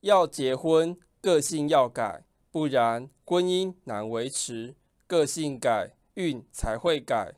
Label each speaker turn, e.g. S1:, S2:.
S1: 要结婚个性要改不然婚姻难维持个性改运才会改。